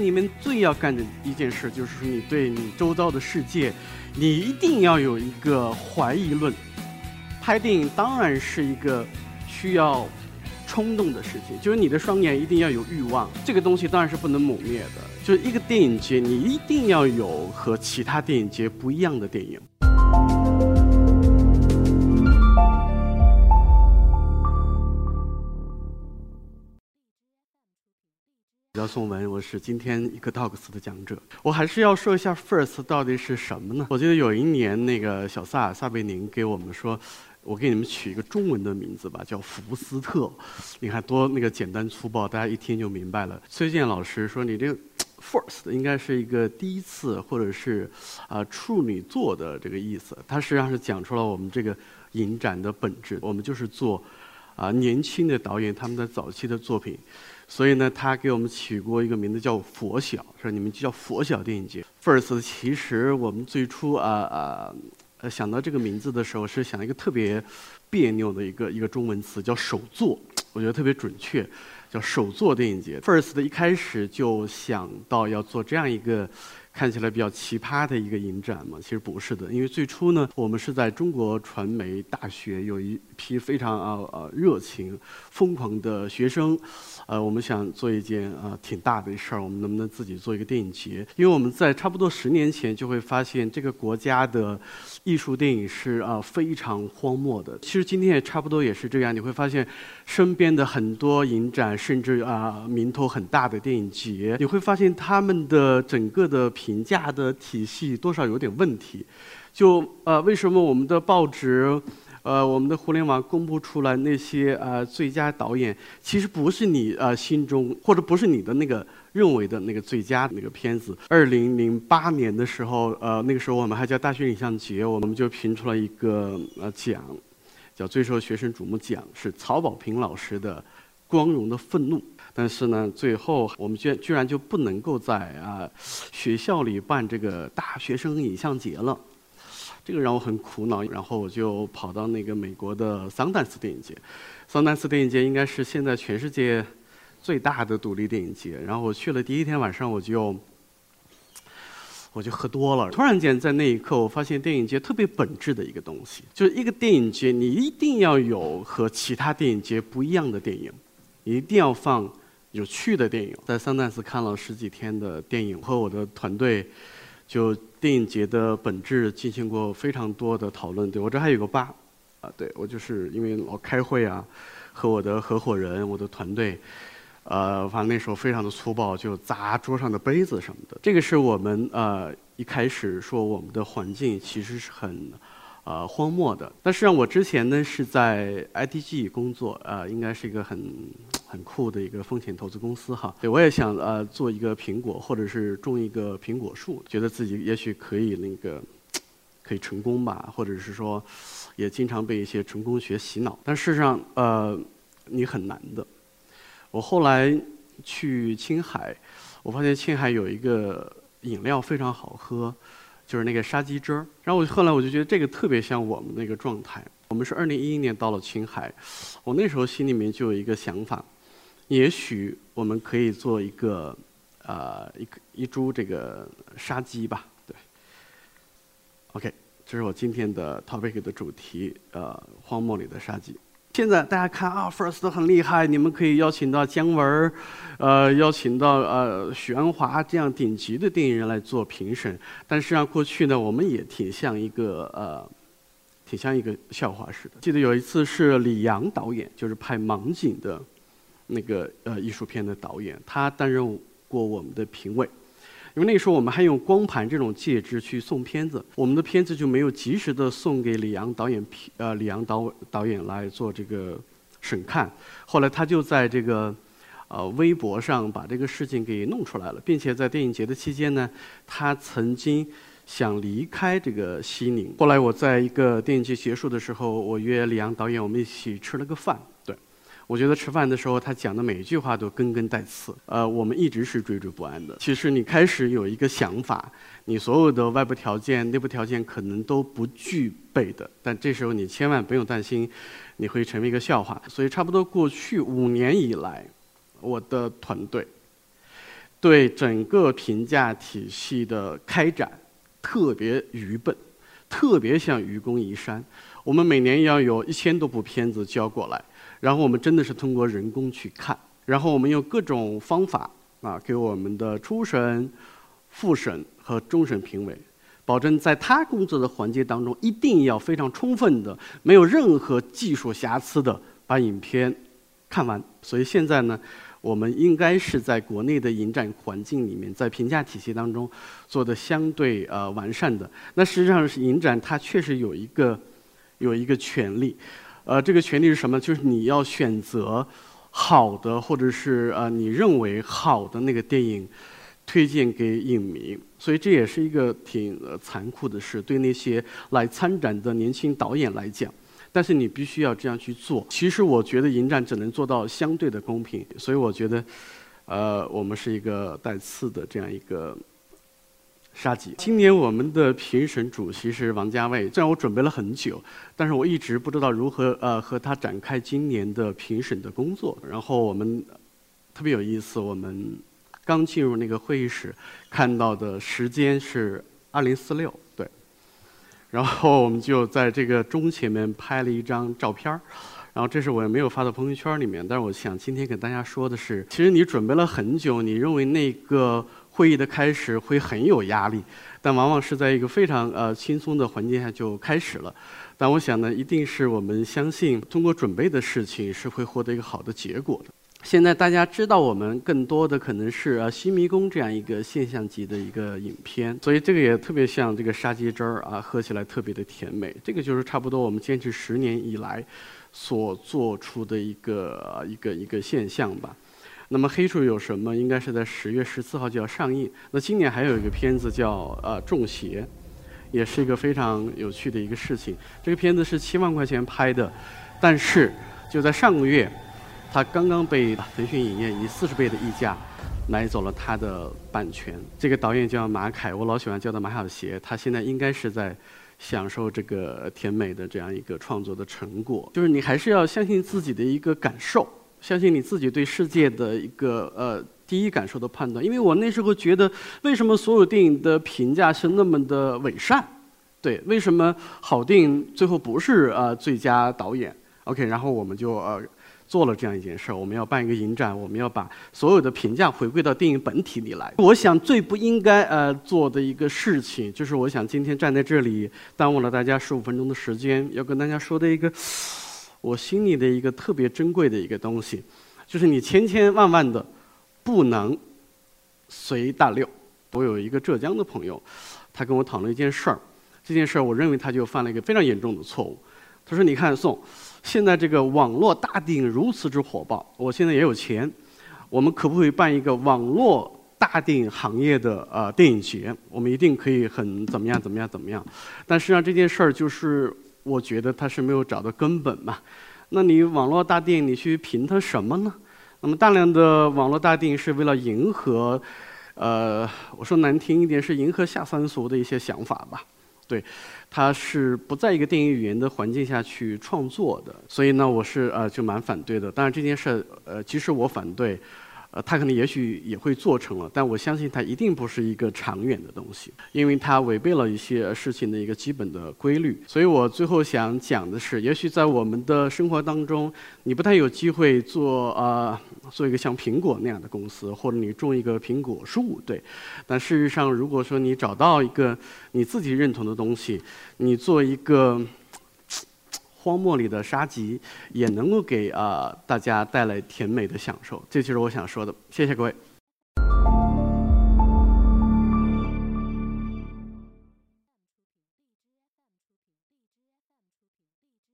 你们最要干的一件事，就是说你对你周遭的世界，你一定要有一个怀疑论。拍电影当然是一个需要冲动的事情，就是你的双眼一定要有欲望，这个东西当然是不能抹灭的。就是一个电影节，你一定要有和其他电影节不一样的电影。我叫宋文，我是今天一个 Talks 的讲者。我还是要说一下 First 到底是什么呢？我记得有一年那个小萨萨贝宁给我们说，我给你们取一个中文的名字吧，叫福斯特。你看多那个简单粗暴，大家一听就明白了。崔健老师说你这个 First 应该是一个第一次或者是啊处女座的这个意思。他实际上是讲出了我们这个影展的本质。我们就是做啊年轻的导演他们的早期的作品。所以呢，他给我们起过一个名字叫“佛小”，是你们就叫“佛小电影节”。First，其实我们最初啊啊呃想到这个名字的时候，是想一个特别别扭的一个一个中文词，叫“首座”，我觉得特别准确，叫“首座电影节”。First 的一开始就想到要做这样一个。看起来比较奇葩的一个影展嘛，其实不是的，因为最初呢，我们是在中国传媒大学有一批非常啊啊热情、疯狂的学生，呃，我们想做一件啊挺大的事儿，我们能不能自己做一个电影节？因为我们在差不多十年前就会发现，这个国家的艺术电影是啊非常荒漠的。其实今天也差不多也是这样，你会发现身边的很多影展，甚至啊名头很大的电影节，你会发现他们的整个的。评价的体系多少有点问题，就呃，为什么我们的报纸，呃，我们的互联网公布出来那些呃最佳导演，其实不是你呃心中或者不是你的那个认为的那个最佳那个片子。二零零八年的时候，呃，那个时候我们还叫大学影像节，我们就评出了一个呃奖，叫最受学生瞩目奖，是曹保平老师的《光荣的愤怒》。但是呢，最后我们居然居然就不能够在啊学校里办这个大学生影像节了，这个让我很苦恼。然后我就跑到那个美国的桑丹斯电影节，桑丹斯电影节应该是现在全世界最大的独立电影节。然后我去了第一天晚上，我就我就喝多了。突然间在那一刻，我发现电影节特别本质的一个东西，就是一个电影节，你一定要有和其他电影节不一样的电影，你一定要放。有趣的电影，在桑丹斯看了十几天的电影，和我的团队就电影节的本质进行过非常多的讨论。对我这还有个疤，啊，对我就是因为老开会啊，和我的合伙人、我的团队，呃，反正那时候非常的粗暴，就砸桌上的杯子什么的。这个是我们呃一开始说我们的环境其实是很。呃，荒漠的。但实际上，我之前呢是在 IDG 工作，呃，应该是一个很很酷的一个风险投资公司哈。对，我也想呃做一个苹果，或者是种一个苹果树，觉得自己也许可以那个可以成功吧，或者是说也经常被一些成功学洗脑。但事实上，呃，你很难的。我后来去青海，我发现青海有一个饮料非常好喝。就是那个沙棘汁儿，然后我后来我就觉得这个特别像我们那个状态。我们是二零一一年到了青海，我那时候心里面就有一个想法，也许我们可以做一个，呃，一个一株这个沙鸡吧，对。OK，这是我今天的 topic 的主题，呃，荒漠里的沙鸡。现在大家看啊，First 很厉害，你们可以邀请到姜文呃，邀请到呃许鞍华这样顶级的电影人来做评审。但实际上过去呢，我们也挺像一个呃，挺像一个笑话似的。记得有一次是李阳导演，就是拍《盲井》的那个呃艺术片的导演，他担任过我们的评委。因为那个时候我们还用光盘这种介质去送片子，我们的片子就没有及时的送给李阳导演，呃，李阳导导演来做这个审看。后来他就在这个，呃，微博上把这个事情给弄出来了，并且在电影节的期间呢，他曾经想离开这个西宁。后来我在一个电影节结束的时候，我约李阳导演，我们一起吃了个饭。我觉得吃饭的时候，他讲的每一句话都根根带刺。呃，我们一直是惴惴不安的。其实你开始有一个想法，你所有的外部条件、内部条件可能都不具备的，但这时候你千万不用担心，你会成为一个笑话。所以，差不多过去五年以来，我的团队对整个评价体系的开展特别愚笨，特别像愚公移山。我们每年要有一千多部片子交过来，然后我们真的是通过人工去看，然后我们用各种方法啊，给我们的初审、复审和终审评委，保证在他工作的环节当中，一定要非常充分的，没有任何技术瑕疵的把影片看完。所以现在呢。我们应该是在国内的影展环境里面，在评价体系当中做的相对呃完善的。那实际上是影展它确实有一个有一个权利，呃，这个权利是什么？就是你要选择好的或者是呃你认为好的那个电影推荐给影迷。所以这也是一个挺残酷的事，对那些来参展的年轻导演来讲。但是你必须要这样去做。其实我觉得影展只能做到相对的公平，所以我觉得，呃，我们是一个带刺的这样一个沙棘。今年我们的评审主席是王家卫，虽然我准备了很久，但是我一直不知道如何呃和他展开今年的评审的工作。然后我们特别有意思，我们刚进入那个会议室，看到的时间是二零四六。对然后我们就在这个钟前面拍了一张照片儿，然后这是我也没有发到朋友圈里面，但是我想今天给大家说的是，其实你准备了很久，你认为那个会议的开始会很有压力，但往往是在一个非常呃轻松的环境下就开始了。但我想呢，一定是我们相信通过准备的事情是会获得一个好的结果的。现在大家知道我们更多的可能是呃《新迷宫》这样一个现象级的一个影片，所以这个也特别像这个沙棘汁儿啊，喝起来特别的甜美。这个就是差不多我们坚持十年以来所做出的一个一个一个现象吧。那么黑处有什么？应该是在十月十四号就要上映。那今年还有一个片子叫呃《中邪》，也是一个非常有趣的一个事情。这个片子是七万块钱拍的，但是就在上个月。他刚刚被腾讯影业以四十倍的溢价买走了他的版权。这个导演叫马凯，我老喜欢叫他马小邪。他现在应该是在享受这个甜美的这样一个创作的成果。就是你还是要相信自己的一个感受，相信你自己对世界的一个呃第一感受的判断。因为我那时候觉得，为什么所有电影的评价是那么的伪善？对，为什么好电影最后不是呃最佳导演？OK，然后我们就呃。做了这样一件事儿，我们要办一个影展，我们要把所有的评价回归到电影本体里来。我想最不应该呃做的一个事情，就是我想今天站在这里耽误了大家十五分钟的时间，要跟大家说的一个我心里的一个特别珍贵的一个东西，就是你千千万万的不能随大流。我有一个浙江的朋友，他跟我讨论一件事儿，这件事儿我认为他就犯了一个非常严重的错误。他说：“你看宋。”现在这个网络大电影如此之火爆，我现在也有钱，我们可不可以办一个网络大电影行业的呃电影节？我们一定可以很怎么样怎么样怎么样？但实际上这件事儿就是，我觉得他是没有找到根本嘛。那你网络大电影，你去评它什么呢？那么大量的网络大电影是为了迎合，呃，我说难听一点是迎合下三俗的一些想法吧。对，他是不在一个电影语言的环境下去创作的，所以呢，我是呃就蛮反对的。当然这件事，呃，即使我反对。呃，他可能也许也会做成了，但我相信它一定不是一个长远的东西，因为它违背了一些事情的一个基本的规律。所以我最后想讲的是，也许在我们的生活当中，你不太有机会做呃做一个像苹果那样的公司，或者你种一个苹果树，对。但事实上，如果说你找到一个你自己认同的东西，你做一个。荒漠里的沙棘也能够给啊大家带来甜美的享受，这就是我想说的。谢谢各位。